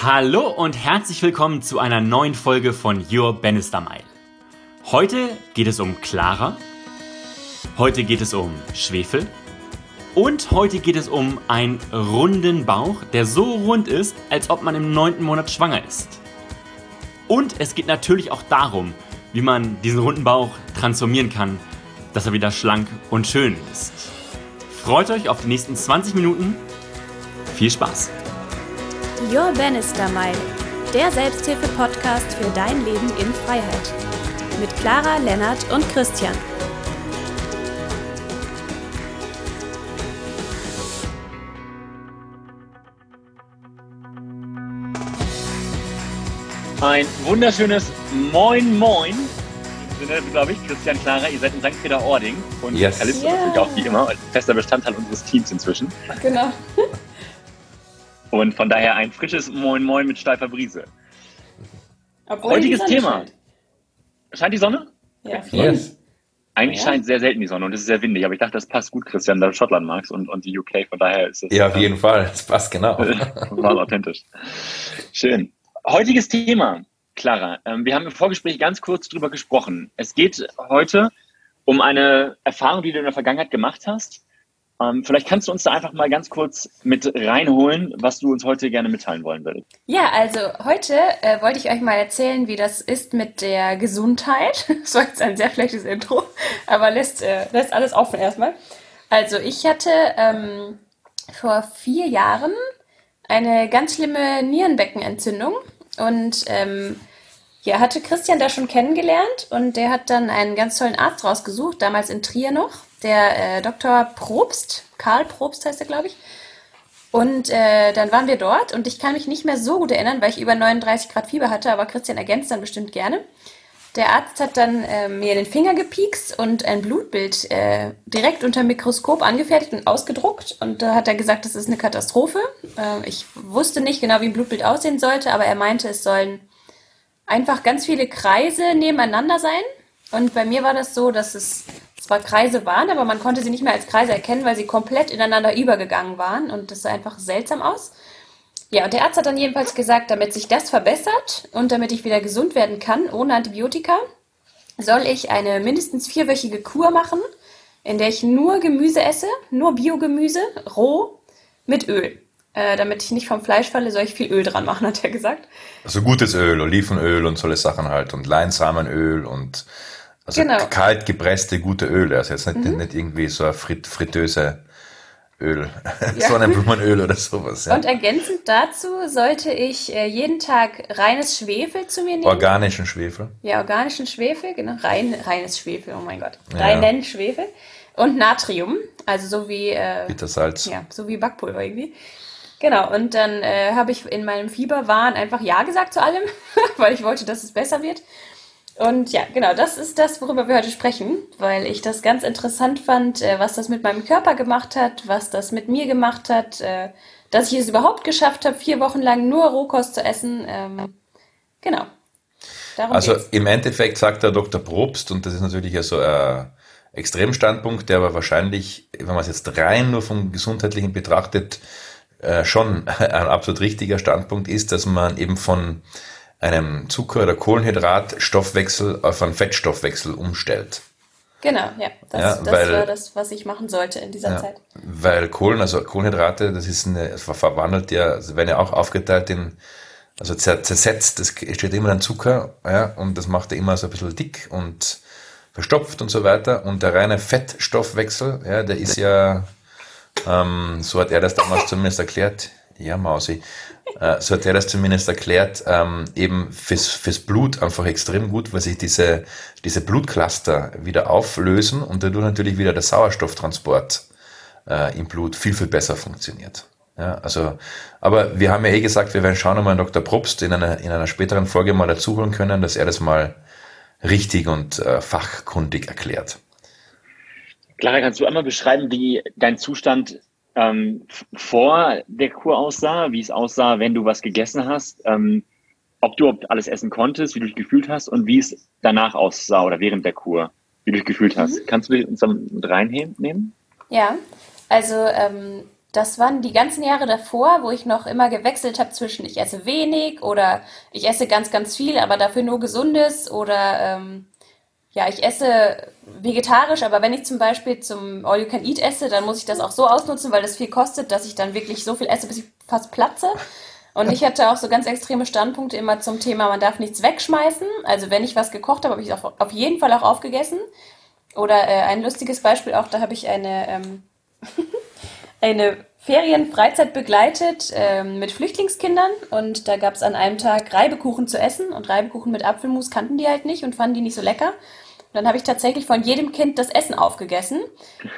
Hallo und herzlich willkommen zu einer neuen Folge von Your Bannister Mile. Heute geht es um Clara, heute geht es um Schwefel und heute geht es um einen runden Bauch, der so rund ist, als ob man im neunten Monat schwanger ist. Und es geht natürlich auch darum, wie man diesen runden Bauch transformieren kann, dass er wieder schlank und schön ist. Freut euch auf die nächsten 20 Minuten. Viel Spaß! Your Bannister Mile, der Selbsthilfe-Podcast für dein Leben in Freiheit. Mit Clara, Lennart und Christian. Ein wunderschönes Moin Moin. Glaube ich, Christian Clara, ihr seid in St. Peter-Ording und Yes. Calista Ja. natürlich auch wie immer, ein fester Bestandteil unseres Teams inzwischen. Genau. Und von daher ein frisches Moin Moin mit steifer Brise. Obwohl Heutiges Thema. scheint. Scheint die Sonne? Ja, viel. Yes. Eigentlich Ja. scheint sehr selten die Sonne und es ist sehr windig, aber ich dachte, das passt gut, Christian, da du Schottland magst und, und die UK, von daher ist es Ja, auf jeden Fall. Das passt genau. Total authentisch. Schön. Heutiges Thema, Clara. Ähm, wir haben im Vorgespräch ganz kurz drüber gesprochen. Es geht heute um eine Erfahrung, die du in der Vergangenheit gemacht hast. Ähm, vielleicht kannst du uns da einfach mal ganz kurz mit reinholen, was du uns heute gerne mitteilen wollen würdest. Ja, also heute äh, wollte ich euch mal erzählen, wie das ist mit der Gesundheit. Das war jetzt ein sehr schlechtes Intro, aber lässt, äh, lässt alles offen erstmal. Also ich hatte ähm, vor vier Jahren eine ganz schlimme Nierenbeckenentzündung und ähm, ja, hatte Christian da schon kennengelernt und der hat dann einen ganz tollen Arzt rausgesucht, damals in Trier noch, der äh, Dr. Probst, Karl Probst heißt er, glaube ich. Und äh, dann waren wir dort und ich kann mich nicht mehr so gut erinnern, weil ich über 39 Grad Fieber hatte, aber Christian ergänzt dann bestimmt gerne. Der Arzt hat dann äh, mir den Finger gepiekst und ein Blutbild äh, direkt unter Mikroskop angefertigt und ausgedruckt. Und da hat er gesagt, das ist eine Katastrophe. Äh, ich wusste nicht genau, wie ein Blutbild aussehen sollte, aber er meinte, es sollen einfach ganz viele Kreise nebeneinander sein. Und bei mir war das so, dass es zwar Kreise waren, aber man konnte sie nicht mehr als Kreise erkennen, weil sie komplett ineinander übergegangen waren. Und das sah einfach seltsam aus. Ja, und der Arzt hat dann jedenfalls gesagt, damit sich das verbessert und damit ich wieder gesund werden kann ohne Antibiotika, soll ich eine mindestens vierwöchige Kur machen, in der ich nur Gemüse esse, nur Biogemüse, roh, mit Öl. Äh, damit ich nicht vom Fleisch falle, soll ich viel Öl dran machen, hat er gesagt. Also gutes Öl, Olivenöl und solche Sachen halt und Leinsamenöl und also Genau. kalt gepresste gute Öle. Also jetzt nicht, nicht irgendwie so ein Frit Fritteuse Öl, Ja. Sonnenblumenöl oder sowas. Ja. Und ergänzend dazu sollte ich äh, jeden Tag reines Schwefel zu mir nehmen. Organischen Schwefel. Ja, organischen Schwefel, genau. Rein, reines Schwefel, oh mein Gott. Ja. Reinen Schwefel. Und Natrium, also so wie, äh, Bittersalz. ja, so wie Backpulver irgendwie. Genau, und dann äh, habe ich in meinem Fieberwahn einfach Ja gesagt zu allem, weil ich wollte, dass es besser wird. Und ja, genau, das ist das, worüber wir heute sprechen, weil ich das ganz interessant fand, äh, was das mit meinem Körper gemacht hat, was das mit mir gemacht hat, äh, dass ich es überhaupt geschafft habe, vier Wochen lang nur Rohkost zu essen. Ähm, genau. Darum Also geht's. im Endeffekt sagt der Dr. Probst, und das ist natürlich ja so ein Extremstandpunkt, der aber wahrscheinlich, wenn man es jetzt rein nur vom Gesundheitlichen betrachtet, äh, schon ein absolut richtiger Standpunkt ist, dass man eben von einem Zucker- oder Kohlenhydratstoffwechsel auf einen Fettstoffwechsel umstellt. Genau, ja. Das, Ja, das weil- war das, was ich machen sollte in dieser Ja, Zeit. weil Kohlen, also Kohlenhydrate, das ist eine, es ver- verwandelt ja, also werden ja auch aufgeteilt in, also zer- zersetzt, das steht immer ein Zucker, ja, und das macht er immer so ein bisschen dick und verstopft und so weiter. Und der reine Fettstoffwechsel, ja, der ist ja, ähm, so hat er das damals zumindest erklärt, ja, Mausi, äh, so hat er das zumindest erklärt, ähm, eben fürs, fürs Blut einfach extrem gut, weil sich diese, diese Blutcluster wieder auflösen und dadurch natürlich wieder der Sauerstofftransport äh, im Blut viel, viel besser funktioniert. Ja, also, aber wir haben ja eh gesagt, wir werden schauen, ob wir Dr. Probst in einer, in einer späteren Folge mal dazuholen können, dass er das mal richtig und äh, fachkundig erklärt. Clara, kannst du einmal beschreiben, wie dein Zustand ähm, vor der Kur aussah, wie es aussah, wenn du was gegessen hast, ähm, ob du ob alles essen konntest, wie du dich gefühlt hast und wie es danach aussah oder während der Kur, wie du dich gefühlt hast. Kannst du uns da mit reinnehmen? Ja, also ähm, das waren die ganzen Jahre davor, wo ich noch immer gewechselt habe zwischen ich esse wenig oder ich esse ganz, ganz viel, aber dafür nur gesundes oder ähm, ja, ich esse vegetarisch, aber wenn ich zum Beispiel zum All You Can Eat esse, dann muss ich das auch so ausnutzen, weil das viel kostet, dass ich dann wirklich so viel esse, bis ich fast platze. Und ich hatte auch so ganz extreme Standpunkte immer zum Thema, man darf nichts wegschmeißen. Also wenn ich was gekocht habe, habe ich es auf jeden Fall auch aufgegessen. Oder äh, ein lustiges Beispiel auch, da habe ich eine, ähm, eine Ferienfreizeit begleitet ähm, mit Flüchtlingskindern und da gab es an einem Tag Reibekuchen zu essen und Reibekuchen mit Apfelmus kannten die halt nicht und fanden die nicht so lecker. Und dann habe ich tatsächlich von jedem Kind das Essen aufgegessen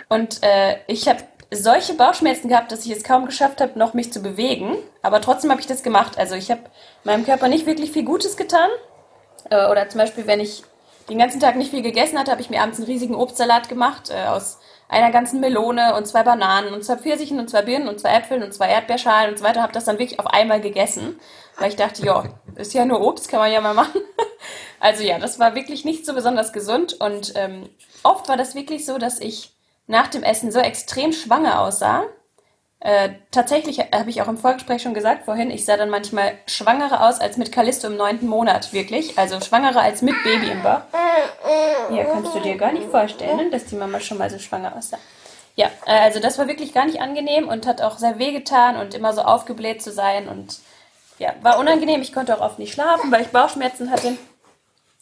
und äh, ich habe solche Bauchschmerzen gehabt, dass ich es kaum geschafft habe, noch mich zu bewegen. Aber trotzdem habe ich das gemacht. Also ich habe meinem Körper nicht wirklich viel Gutes getan. Äh, oder zum Beispiel, wenn ich den ganzen Tag nicht viel gegessen hatte, habe ich mir abends einen riesigen Obstsalat gemacht äh, aus einer ganzen Melone und zwei Bananen und zwei Pfirsichen und zwei Birnen und zwei Äpfeln und zwei Erdbeerschalen und so weiter. Habe das dann wirklich auf einmal gegessen, weil ich dachte, ja, ist ja nur Obst, kann man ja mal machen. Also ja, das war wirklich nicht so besonders gesund und ähm, oft war das wirklich so, dass ich nach dem Essen so extrem schwanger aussah, äh, tatsächlich habe ich auch im Vorgespräch schon gesagt vorhin, ich sah dann manchmal schwangerer aus als mit Callisto im neunten Monat, wirklich. Also schwangerer als mit Baby im Bauch. Ja, kannst du dir gar nicht vorstellen, dass die Mama schon mal so schwanger aussah. Ja, äh, also das war wirklich gar nicht angenehm und hat auch sehr weh getan und immer so aufgebläht zu sein und ja, war unangenehm. Ich konnte auch oft nicht schlafen, weil ich Bauchschmerzen hatte.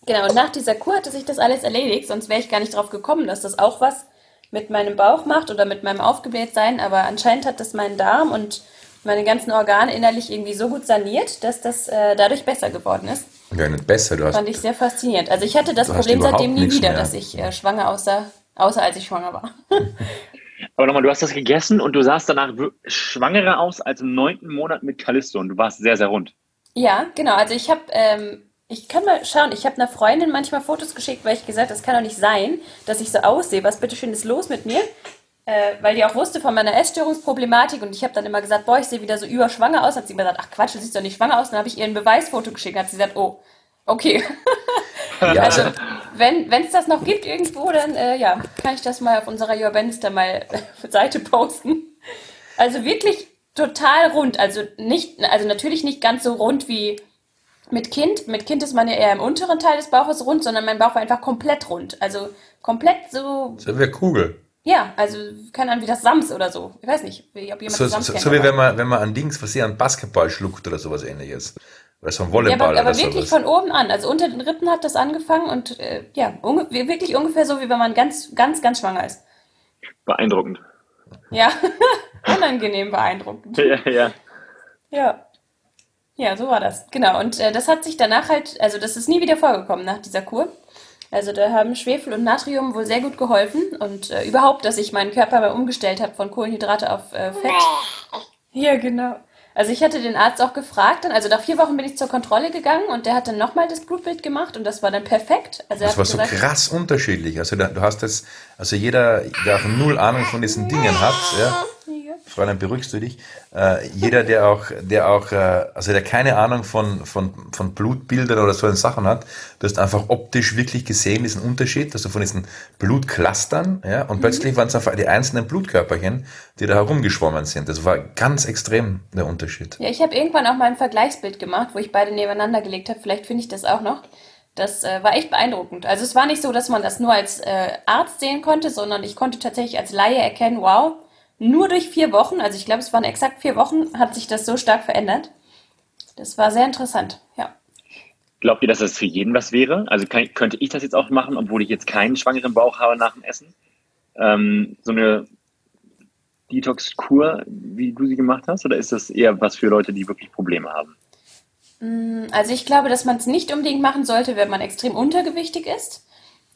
Genau, und nach dieser Kur hatte sich das alles erledigt, sonst wäre ich gar nicht drauf gekommen, dass das auch was mit meinem Bauch macht oder mit meinem Aufgeblähtsein, aber anscheinend hat das meinen Darm und meine ganzen Organe innerlich irgendwie so gut saniert, dass das äh, dadurch besser geworden ist. Ja, nicht besser, du hast. Fand ich sehr faszinierend. Also ich hatte das Problem seitdem nie wieder, mehr. dass ich äh, schwanger aussah, außer als ich schwanger war. Aber nochmal, du hast das gegessen und du sahst danach schwangerer aus als im neunten Monat mit Callisto und du warst sehr, sehr rund. Ja, genau. Also ich habe ähm, ich kann mal schauen, ich habe einer Freundin manchmal Fotos geschickt, weil ich gesagt das kann doch nicht sein, dass ich so aussehe. Was bitteschön ist los mit mir? Äh, weil die auch wusste von meiner Essstörungsproblematik und ich habe dann immer gesagt, boah, ich sehe wieder so überschwanger aus. Hat sie gesagt, ach Quatsch, du siehst doch nicht schwanger aus. Dann habe ich ihr ein Beweisfoto geschickt. Hat sie gesagt, oh, okay. Ja. Also, wenn es das noch gibt irgendwo, dann äh, ja, kann ich das mal auf unserer Your Bannister mal Seite posten. Also wirklich total rund. Also nicht, also natürlich nicht ganz so rund wie mit Kind, mit Kind ist man ja eher im unteren Teil des Bauches rund, sondern mein Bauch war einfach komplett rund. Also komplett so. So wie eine Kugel. Ja, also keine Ahnung, wie das Sams oder so. Ich weiß nicht, ob jemand so, das Sams so, kennt. So wie wenn man, wenn man an Dings, was sie an Basketball schluckt oder sowas ähnliches. Oder so ein Volleyball ja, aber, aber oder wirklich sowas. von oben an. Also unter den Rippen hat das angefangen und äh, ja, unge wirklich ungefähr so, wie wenn man ganz, ganz, ganz schwanger ist. Beeindruckend. Ja, unangenehm beeindruckend. Ja, ja. Ja. Ja, so war das. Genau. Und äh, das hat sich danach halt, also das ist nie wieder vorgekommen nach dieser Kur. Also da haben Schwefel und Natrium wohl sehr gut geholfen und äh, überhaupt, dass ich meinen Körper mal umgestellt habe von Kohlenhydrate auf äh, Fett. Ja, genau. Also ich hatte den Arzt auch gefragt, dann, also nach vier Wochen bin ich zur Kontrolle gegangen und der hat dann nochmal das Blutbild gemacht und das war dann perfekt. Also das war so gesagt, krass unterschiedlich. Also du hast das, also jeder, der auch null Ahnung von diesen Dingen hat, ja, Fräulein, beruhigst du dich? Äh, jeder, der auch, der auch, äh, also der keine Ahnung von, von, von Blutbildern oder solchen Sachen hat, du hast einfach optisch wirklich gesehen, diesen Unterschied, also von diesen Blutclustern, ja, und mhm. plötzlich waren es einfach die einzelnen Blutkörperchen, die da herumgeschwommen sind. Das war ganz extrem der Unterschied. Ja, ich habe irgendwann auch mal ein Vergleichsbild gemacht, wo ich beide nebeneinander gelegt habe. Vielleicht finde ich das auch noch. Das äh, war echt beeindruckend. Also es war nicht so, dass man das nur als äh, Arzt sehen konnte, sondern ich konnte tatsächlich als Laie erkennen, wow, nur durch vier Wochen, also ich glaube, es waren exakt vier Wochen, hat sich das so stark verändert. Das war sehr interessant, ja. Glaubt ihr, dass das für jeden was wäre? Also kann, könnte ich das jetzt auch machen, obwohl ich jetzt keinen schwangeren Bauch habe nach dem Essen? Ähm, so eine Detox-Kur, wie du sie gemacht hast? Oder ist das eher was für Leute, die wirklich Probleme haben? Mm, also ich glaube, dass man es nicht unbedingt machen sollte, wenn man extrem untergewichtig ist.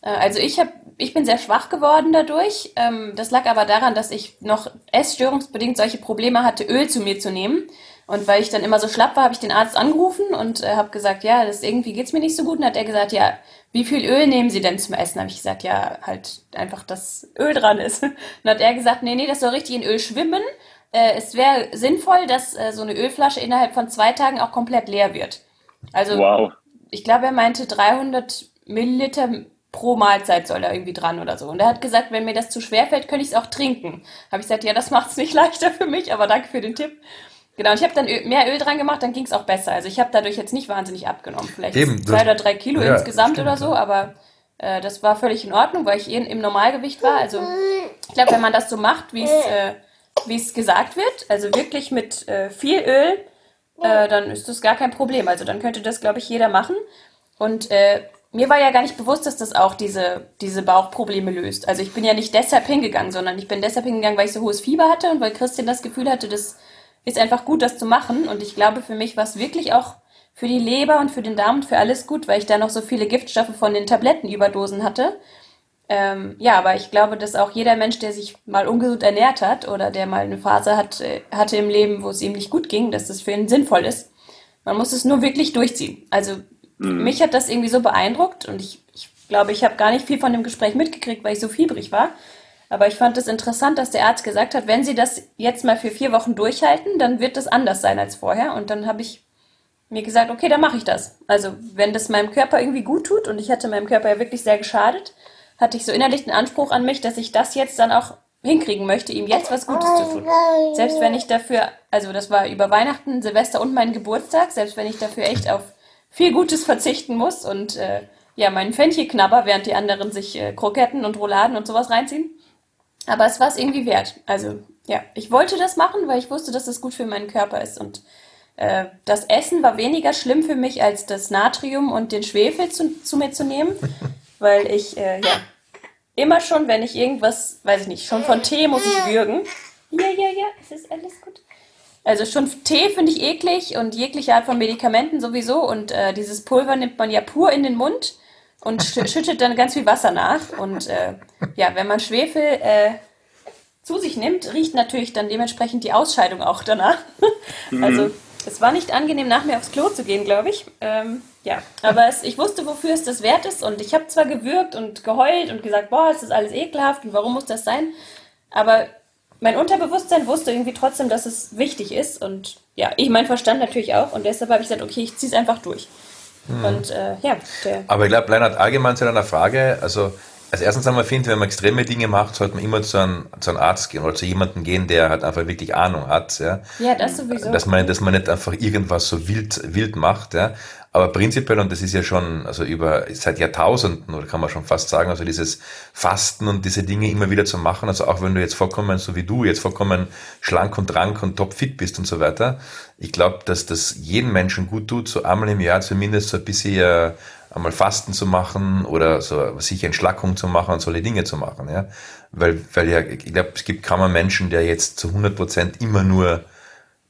Äh, also ich habe, ich bin sehr schwach geworden dadurch. Ähm, das lag aber daran, dass ich noch essstörungsbedingt solche Probleme hatte, Öl zu mir zu nehmen. Und weil ich dann immer so schlapp war, habe ich den Arzt angerufen und äh, habe gesagt, ja, das irgendwie geht's mir nicht so gut. Und hat er gesagt, ja, wie viel Öl nehmen Sie denn zum Essen? Habe ich gesagt, ja, halt einfach, dass Öl dran ist. Und hat er gesagt, nee, nee, das soll richtig in Öl schwimmen. Äh, es wäre sinnvoll, dass so eine Ölflasche innerhalb von zwei Tagen auch komplett leer wird. Also, wow. ich glaube, er meinte 300 Milliliter pro Mahlzeit soll er irgendwie dran oder so. Und er hat gesagt, wenn mir das zu schwer fällt, könnte ich es auch trinken. Habe ich gesagt, ja, das macht es nicht leichter für mich, aber danke für den Tipp. Genau, und ich habe dann mehr Öl dran gemacht, dann ging es auch besser. Also ich habe dadurch jetzt nicht wahnsinnig abgenommen. Vielleicht Eben, zwei oder drei Kilo ja, insgesamt stimmt, oder so, aber äh, das war völlig in Ordnung, weil ich eh im Normalgewicht war. Also ich glaube, wenn man das so macht, wie es äh, wie es gesagt wird, also wirklich mit äh, viel Öl, äh, dann ist das gar kein Problem. Also dann könnte das, glaube ich, jeder machen. Und äh, mir war ja gar nicht bewusst, dass das auch diese, diese Bauchprobleme löst. Also ich bin ja nicht deshalb hingegangen, sondern ich bin deshalb hingegangen, weil ich so hohes Fieber hatte und weil Christian das Gefühl hatte, das ist einfach gut, das zu machen. Und ich glaube, für mich war es wirklich auch für die Leber und für den Darm und für alles gut, weil ich da noch so viele Giftstoffe von den Tablettenüberdosen hatte. Ähm, ja, aber ich glaube, dass auch jeder Mensch, der sich mal ungesund ernährt hat oder der mal eine Phase hat, äh, hatte im Leben, wo es ihm nicht gut ging, dass das für ihn sinnvoll ist. Man muss es nur wirklich durchziehen. Also mhm. mich hat das irgendwie so beeindruckt und ich, ich glaube, ich habe gar nicht viel von dem Gespräch mitgekriegt, weil ich so fiebrig war. Aber ich fand es interessant, dass der Arzt gesagt hat, wenn Sie das jetzt mal für vier Wochen durchhalten, dann wird das anders sein als vorher. Und dann habe ich mir gesagt, okay, dann mache ich das. Also wenn das meinem Körper irgendwie gut tut und ich hatte meinem Körper ja wirklich sehr geschadet, hatte ich so innerlich den Anspruch an mich, dass ich das jetzt dann auch hinkriegen möchte, ihm jetzt was Gutes zu tun. Selbst wenn ich dafür, also das war über Weihnachten, Silvester und meinen Geburtstag, selbst wenn ich dafür echt auf viel Gutes verzichten muss und äh, ja, meinen Fenchel knabber, während die anderen sich äh, Kroketten und Rouladen und sowas reinziehen. Aber es war es irgendwie wert. Also ja, ich wollte das machen, weil ich wusste, dass das gut für meinen Körper ist. Und äh, das Essen war weniger schlimm für mich, als das Natrium und den Schwefel zu, zu mir zu nehmen. Weil ich, äh, ja, immer schon, wenn ich irgendwas, weiß ich nicht, schon von Tee muss ich würgen. Ja, ja, ja, es ist alles gut. Also schon Tee finde ich eklig und jegliche Art von Medikamenten sowieso. Und äh, dieses Pulver nimmt man ja pur in den Mund und schüttet dann ganz viel Wasser nach. Und äh, ja, wenn man Schwefel äh, zu sich nimmt, riecht natürlich dann dementsprechend die Ausscheidung auch danach. Mhm. Also es war nicht angenehm, nach mir aufs Klo zu gehen, glaube ich. Ähm, ja, aber es, ich wusste, wofür es das wert ist. Und ich habe zwar gewürgt und geheult und gesagt, boah, es ist alles ekelhaft und warum muss das sein? Aber mein Unterbewusstsein wusste irgendwie trotzdem, dass es wichtig ist. Und ja, ich mein Verstand natürlich auch. Und deshalb habe ich gesagt, okay, ich ziehe es einfach durch. Mhm. Und äh, ja. Aber ich glaube, Leinhard, allgemein zu deiner Frage, also also erstens einmal finde, wenn man extreme Dinge macht, sollte man immer zu einem, zu einem Arzt gehen oder zu jemandem gehen, der halt einfach wirklich Ahnung hat. Ja, ja das sowieso. Dass man, dass man nicht einfach irgendwas so wild, wild macht. Ja. Aber prinzipiell, und das ist ja schon, also über, seit Jahrtausenden, oder kann man schon fast sagen, also dieses Fasten und diese Dinge immer wieder zu machen, also auch wenn du jetzt vollkommen, so wie du, jetzt vollkommen schlank und rank und topfit bist und so weiter, ich glaube, dass das jedem Menschen gut tut, so einmal im Jahr zumindest so ein bisschen einmal Fasten zu machen oder so sich Entschlackung zu machen und solche Dinge zu machen, ja. Weil, weil ja, ich glaube, es gibt kaum einen Menschen, der jetzt zu 100 Prozent immer nur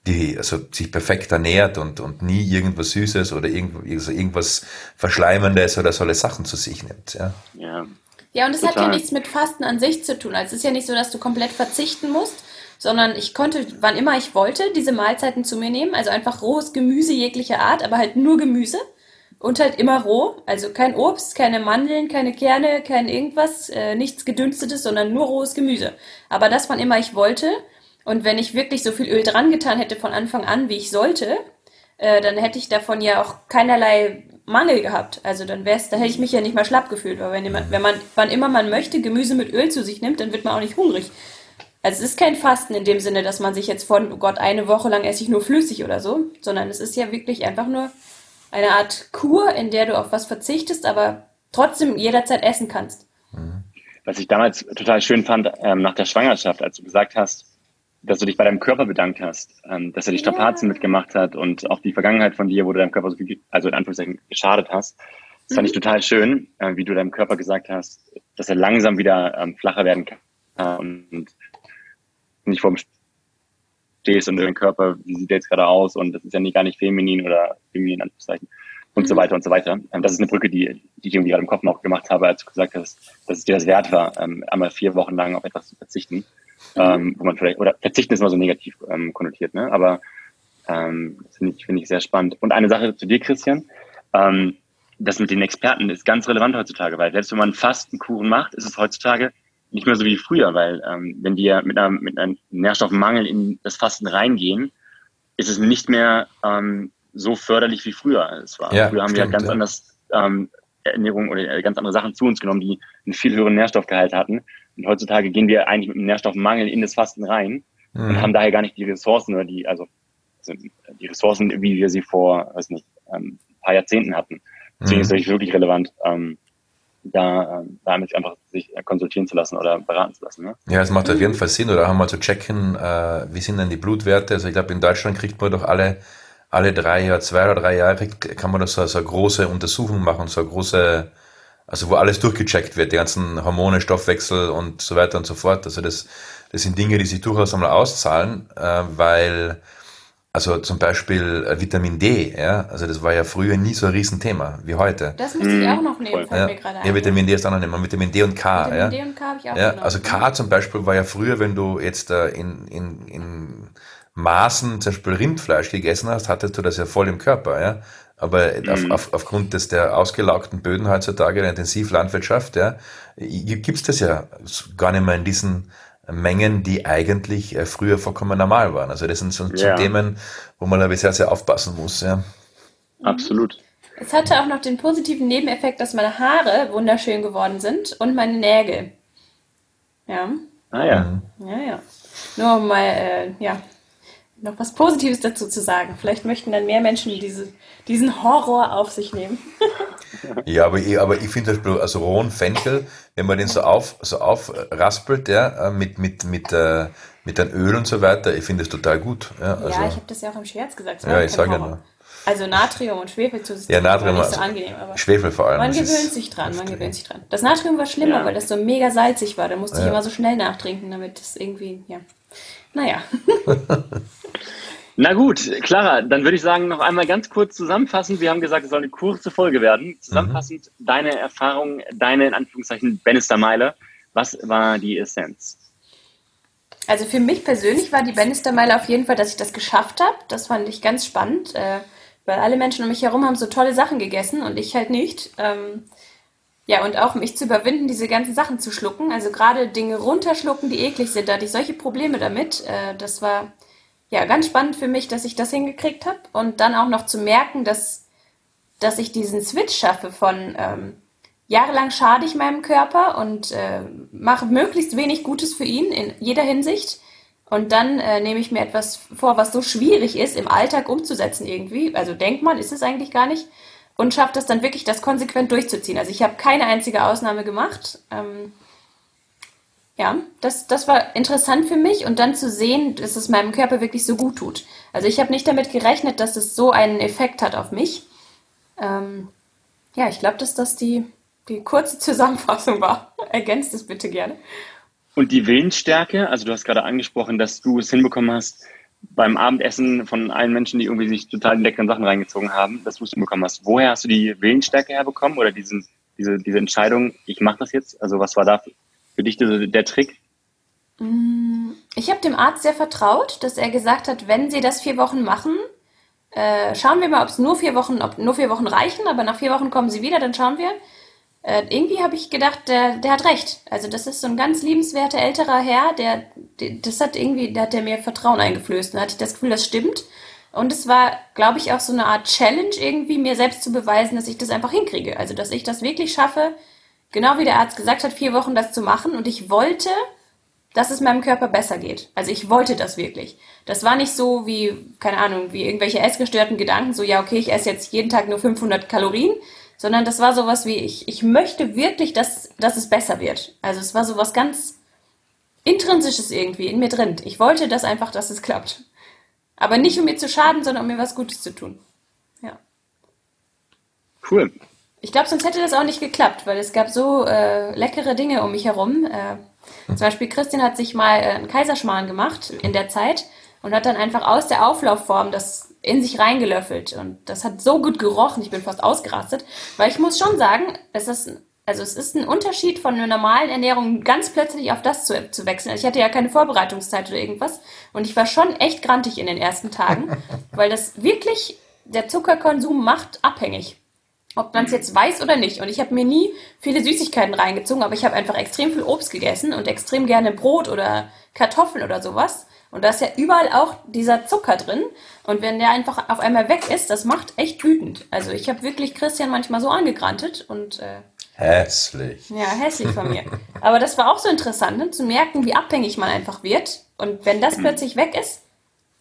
die, also sich perfekt ernährt und, und nie irgendwas Süßes oder irgend, also irgendwas Verschleimendes oder solche Sachen zu sich nimmt, ja. Ja. Ja, und es hat ja nichts mit Fasten an sich zu tun. Also es ist ja nicht so, dass du komplett verzichten musst, sondern ich konnte, wann immer ich wollte, diese Mahlzeiten zu mir nehmen. Also einfach rohes Gemüse jeglicher Art, aber halt nur Gemüse. Und halt immer roh, also kein Obst, keine Mandeln, keine Kerne, kein irgendwas, äh, nichts gedünstetes, sondern nur rohes Gemüse. Aber das wann immer ich wollte. Und wenn ich wirklich so viel Öl dran getan hätte von Anfang an, wie ich sollte, äh, dann hätte ich davon ja auch keinerlei Mangel gehabt. Also dann wär's, da hätte ich mich ja nicht mal schlapp gefühlt, weil wenn, jemand, wenn man, wann immer man möchte, Gemüse mit Öl zu sich nimmt, dann wird man auch nicht hungrig. Also es ist kein Fasten in dem Sinne, dass man sich jetzt von, oh Gott, eine Woche lang esse ich nur flüssig oder so, sondern es ist ja wirklich einfach nur eine Art Kur, in der du auf was verzichtest, aber trotzdem jederzeit essen kannst. Was ich damals total schön fand, ähm, nach der Schwangerschaft, als du gesagt hast, dass du dich bei deinem Körper bedankt hast, ähm, dass er die Strapazen ja. mitgemacht hat und auch die Vergangenheit von dir, wo du deinem Körper so viel, also in Anführungszeichen, geschadet hast. Das fand ich mhm. total schön, äh, wie du deinem Körper gesagt hast, dass er langsam wieder ähm, flacher werden kann äh, und nicht vor dem stehst und dein Körper, wie sieht der jetzt gerade aus und das ist ja nicht gar nicht feminin oder feminin in Anführungszeichen und mhm. so weiter und so weiter. Ähm, das ist eine Brücke, die, die ich irgendwie gerade im Kopf noch gemacht habe, als du gesagt hast, dass es dir das wert war, ähm, einmal vier Wochen lang auf etwas zu verzichten. Mhm. Ähm, wo man vielleicht, oder verzichten ist immer so negativ ähm, konnotiert, ne? Aber ähm, das finde ich, finde ich sehr spannend. Und eine Sache zu dir, Christian. Ähm, das mit den Experten ist ganz relevant heutzutage, weil selbst wenn man Fastenkuchen macht, ist es heutzutage nicht mehr so wie früher, weil ähm, wenn wir mit, einer, mit einem Nährstoffmangel in das Fasten reingehen, ist es nicht mehr ähm, so förderlich wie früher es war. Ja, früher haben stimmt, wir ganz ja. anders ähm, Ernährung oder ganz andere Sachen zu uns genommen, die einen viel höheren Nährstoffgehalt hatten. Und heutzutage gehen wir eigentlich mit einem Nährstoffmangel in das Fasten rein mhm. und haben daher gar nicht die Ressourcen oder die, also, also die Ressourcen, wie wir sie vor, weiß nicht, ähm, ein paar Jahrzehnten hatten. Deswegen mhm. ist es wirklich relevant, ähm, da ähm, damit einfach sich konsultieren zu lassen oder beraten zu lassen. Ne? Ja, es macht auf jeden Fall Sinn, oder auch mal zu checken, äh, wie sind denn die Blutwerte. Also ich glaube, in Deutschland kriegt man doch alle, alle drei Jahre, zwei oder drei Jahre, kann man doch so, so eine große Untersuchung machen, so eine große, also wo alles durchgecheckt wird, die ganzen Hormone, Stoffwechsel und so weiter und so fort. Also das, das sind Dinge, die sich durchaus einmal auszahlen, äh, weil also zum Beispiel äh, Vitamin D, ja, also das war ja früher nie so ein Riesenthema wie heute. Das müsste ich auch noch nehmen, fällt ja. mir gerade ein. Ja, Vitamin D ist auch noch nehmen, Vitamin D und K. Vitamin ja. D und K habe ich auch ja, genommen. Also K zum Beispiel war ja früher, wenn du jetzt äh, in, in, in Maßen zum Beispiel Rindfleisch gegessen hast, hattest du das ja voll im Körper, ja. Aber mhm. auf, auf, aufgrund des der ausgelaugten Böden heutzutage der Intensivlandwirtschaft, ja, gibt's das ja gar nicht mehr in diesen Mengen, die eigentlich äh, früher vollkommen normal waren. Also das sind so, so Themen, wo man aber sehr, sehr aufpassen muss. Ja. Absolut. Es hatte auch noch den positiven Nebeneffekt, dass meine Haare wunderschön geworden sind und meine Nägel. Ja. Ah ja. Ja, ja. Nur um mal, äh, ja, noch was Positives dazu zu sagen. Vielleicht möchten dann mehr Menschen diese, diesen Horror auf sich nehmen. ja, aber ich, aber ich finde zum Beispiel, also rohen Fenchel, wenn man den so auf, so aufraspelt, ja, äh, mit, mit, mit, äh, mit einem Öl und so weiter, ich finde das total gut. Ja, also, ja ich habe das ja auch im Scherz gesagt. Ja, ich sage ja nur. Also Natrium und Schwefel zu ja, Natrium nicht so angenehm, aber Schwefel vor allem. Man gewöhnt sich dran, man gewöhnt sich dran. Das Natrium war schlimmer, ja. weil das so mega salzig war. Da musste ja. ich immer so schnell nachtrinken, damit das irgendwie, ja. Naja. Na gut, Clara, dann würde ich sagen, noch einmal ganz kurz zusammenfassend. Wir haben gesagt, es soll eine kurze Folge werden. Zusammenfassend mhm. deine Erfahrung, deine in Anführungszeichen Bannister Meile. Was war die Essenz? Also für mich persönlich war die Bannister Meile auf jeden Fall, dass ich das geschafft habe. Das fand ich ganz spannend, äh, weil alle Menschen um mich herum haben so tolle Sachen gegessen und ich halt nicht. Ähm, ja, und auch mich zu überwinden, diese ganzen Sachen zu schlucken. Also gerade Dinge runterschlucken, die eklig sind. Da hatte ich solche Probleme damit. Äh, das war ja ganz spannend für mich, dass ich das hingekriegt habe. Und dann auch noch zu merken, dass, dass ich diesen Switch schaffe von ähm, jahrelang schade ich meinem Körper und äh, mache möglichst wenig Gutes für ihn in jeder Hinsicht. Und dann äh, nehme ich mir etwas vor, was so schwierig ist, im Alltag umzusetzen irgendwie. Also denkt man, ist es eigentlich gar nicht und schafft es dann wirklich, das konsequent durchzuziehen. Also ich habe keine einzige Ausnahme gemacht. Ähm, ja, das, das war interessant für mich und dann zu sehen, dass es meinem Körper wirklich so gut tut. Also ich habe nicht damit gerechnet, dass es so einen Effekt hat auf mich. Ähm, ja, ich glaube, dass das die, die kurze Zusammenfassung war. Ergänzt es bitte gerne. Und die Willensstärke, also du hast gerade angesprochen, dass du es hinbekommen hast, beim Abendessen von allen Menschen, die irgendwie sich total leckeren Sachen reingezogen haben, dass du es hinbekommen hast. Woher hast du die Willensstärke herbekommen oder diesen, diese, diese Entscheidung, ich mache das jetzt? Also was war da für dich der, der Trick? Mm, ich habe dem Arzt sehr vertraut, dass er gesagt hat, wenn Sie das vier Wochen machen, äh, schauen wir mal, ob es nur vier Wochen, ob nur vier Wochen reichen, aber nach vier Wochen kommen Sie wieder, dann schauen wir. Äh, irgendwie habe ich gedacht, der, der hat recht. Also das ist so ein ganz liebenswerter älterer Herr, der, der das hat irgendwie, da hat der mir Vertrauen eingeflößt. Und da hatte ich das Gefühl, das stimmt. Und es war, glaube ich, auch so eine Art Challenge irgendwie, mir selbst zu beweisen, dass ich das einfach hinkriege. Also dass ich das wirklich schaffe, genau wie der Arzt gesagt hat, vier Wochen das zu machen. Und ich wollte, dass es meinem Körper besser geht. Also ich wollte das wirklich. Das war nicht so wie, keine Ahnung, wie irgendwelche essgestörten Gedanken, so ja, okay, ich esse jetzt jeden Tag nur 500 Kalorien, sondern das war sowas wie, ich, ich möchte wirklich, dass, dass es besser wird. Also es war sowas ganz Intrinsisches irgendwie in mir drin. Ich wollte das einfach, dass es klappt. Aber nicht um mir zu schaden, sondern um mir was Gutes zu tun. Ja. Cool. Ich glaube, sonst hätte das auch nicht geklappt, weil es gab so äh, leckere Dinge um mich herum. Äh, zum Beispiel Christian hat sich mal äh, einen Kaiserschmarrn gemacht in der Zeit und hat dann einfach aus der Auflaufform das in sich reingelöffelt. Und das hat so gut gerochen, ich bin fast ausgerastet. Weil ich muss schon sagen, es ist, also es ist ein Unterschied von einer normalen Ernährung ganz plötzlich auf das zu, zu wechseln. Also ich hatte ja keine Vorbereitungszeit oder irgendwas. Und ich war schon echt grantig in den ersten Tagen, weil das wirklich, der Zuckerkonsum macht abhängig. Ob man es jetzt weiß oder nicht. Und ich habe mir nie viele Süßigkeiten reingezogen, aber ich habe einfach extrem viel Obst gegessen und extrem gerne Brot oder Kartoffeln oder sowas. Und da ist ja überall auch dieser Zucker drin. Und wenn der einfach auf einmal weg ist, das macht echt wütend. Also ich habe wirklich Christian manchmal so angegrantet und äh, Hässlich. ja, hässlich von mir. Aber das war auch so interessant, ne? zu merken, wie abhängig man einfach wird. Und wenn das plötzlich weg ist,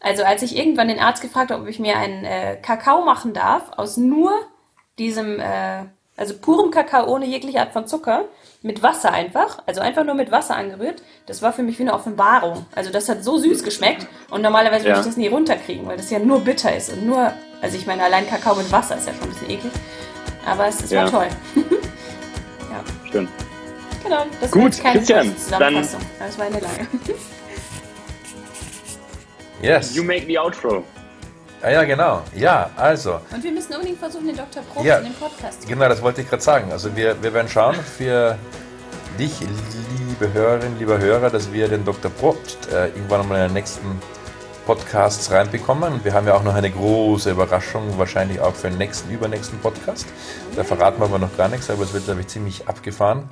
also als ich irgendwann den Arzt gefragt habe, ob ich mir einen äh, Kakao machen darf, aus nur diesem, äh, also purem Kakao ohne jegliche Art von Zucker, mit Wasser einfach, also einfach nur mit Wasser angerührt, das war für mich wie eine Offenbarung. Also das hat so süß geschmeckt und normalerweise würde Ja. ich das nie runterkriegen, weil das ja nur bitter ist und nur, also ich meine, allein Kakao mit Wasser ist ja schon ein bisschen eklig. Aber es, es war Ja. toll. Schön. Genau, das Gut, war keine Christian, Zusammenfassung. Das war eine lange. Yes. You make the outro. Ah ja, genau. Ja, also. Und wir müssen unbedingt versuchen, den Dr. Probst Ja. in den Podcast zu Genau, das wollte ich gerade sagen. Also wir, wir werden schauen für dich, liebe Hörerin, lieber Hörer, dass wir den Dr. Probst äh, irgendwann mal in den nächsten Podcasts reinbekommen. Und wir haben ja auch noch eine große Überraschung, wahrscheinlich auch für den nächsten, übernächsten Podcast. Da verraten wir aber noch gar nichts, aber es wird, glaube ich, ziemlich abgefahren.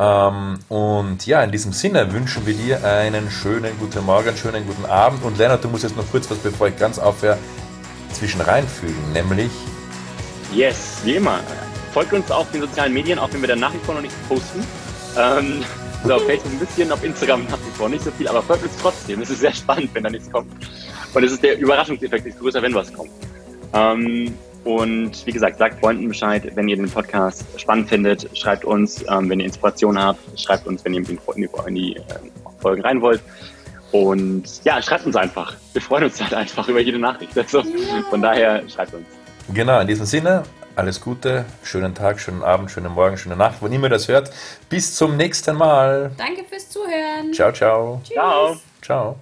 Ähm, und ja, in diesem Sinne wünschen wir dir einen schönen guten Morgen, einen schönen guten Abend. Und Lennart, du musst jetzt noch kurz was, bevor ich ganz aufhöre, zwischen reinfügen, nämlich Yes, wie immer. Folgt uns auf den sozialen Medien, auch wenn wir da nach wie vor noch nichts posten. Ähm, so, auf Facebook ein bisschen, auf Instagram nach wie vor nicht so viel, aber folgt uns trotzdem. Es ist sehr spannend, wenn da nichts kommt. Und es ist der Überraschungseffekt ist größer, wenn was kommt. Ähm, und wie gesagt, sagt Freunden Bescheid, wenn ihr den Podcast spannend findet. Schreibt uns, ähm, wenn ihr Inspiration habt. Schreibt uns, wenn ihr in die, in die, äh, Folgen rein wollt. Und ja, schreibt uns einfach. Wir freuen uns halt einfach über jede Nachricht. Also, Von daher schreibt uns. Genau, in diesem Sinne, alles Gute, schönen Tag, schönen Abend, schönen Morgen, schöne Nacht, wann immer ihr das hört. Bis zum nächsten Mal. Danke fürs Zuhören. Ciao, ciao. Ciao. Ciao.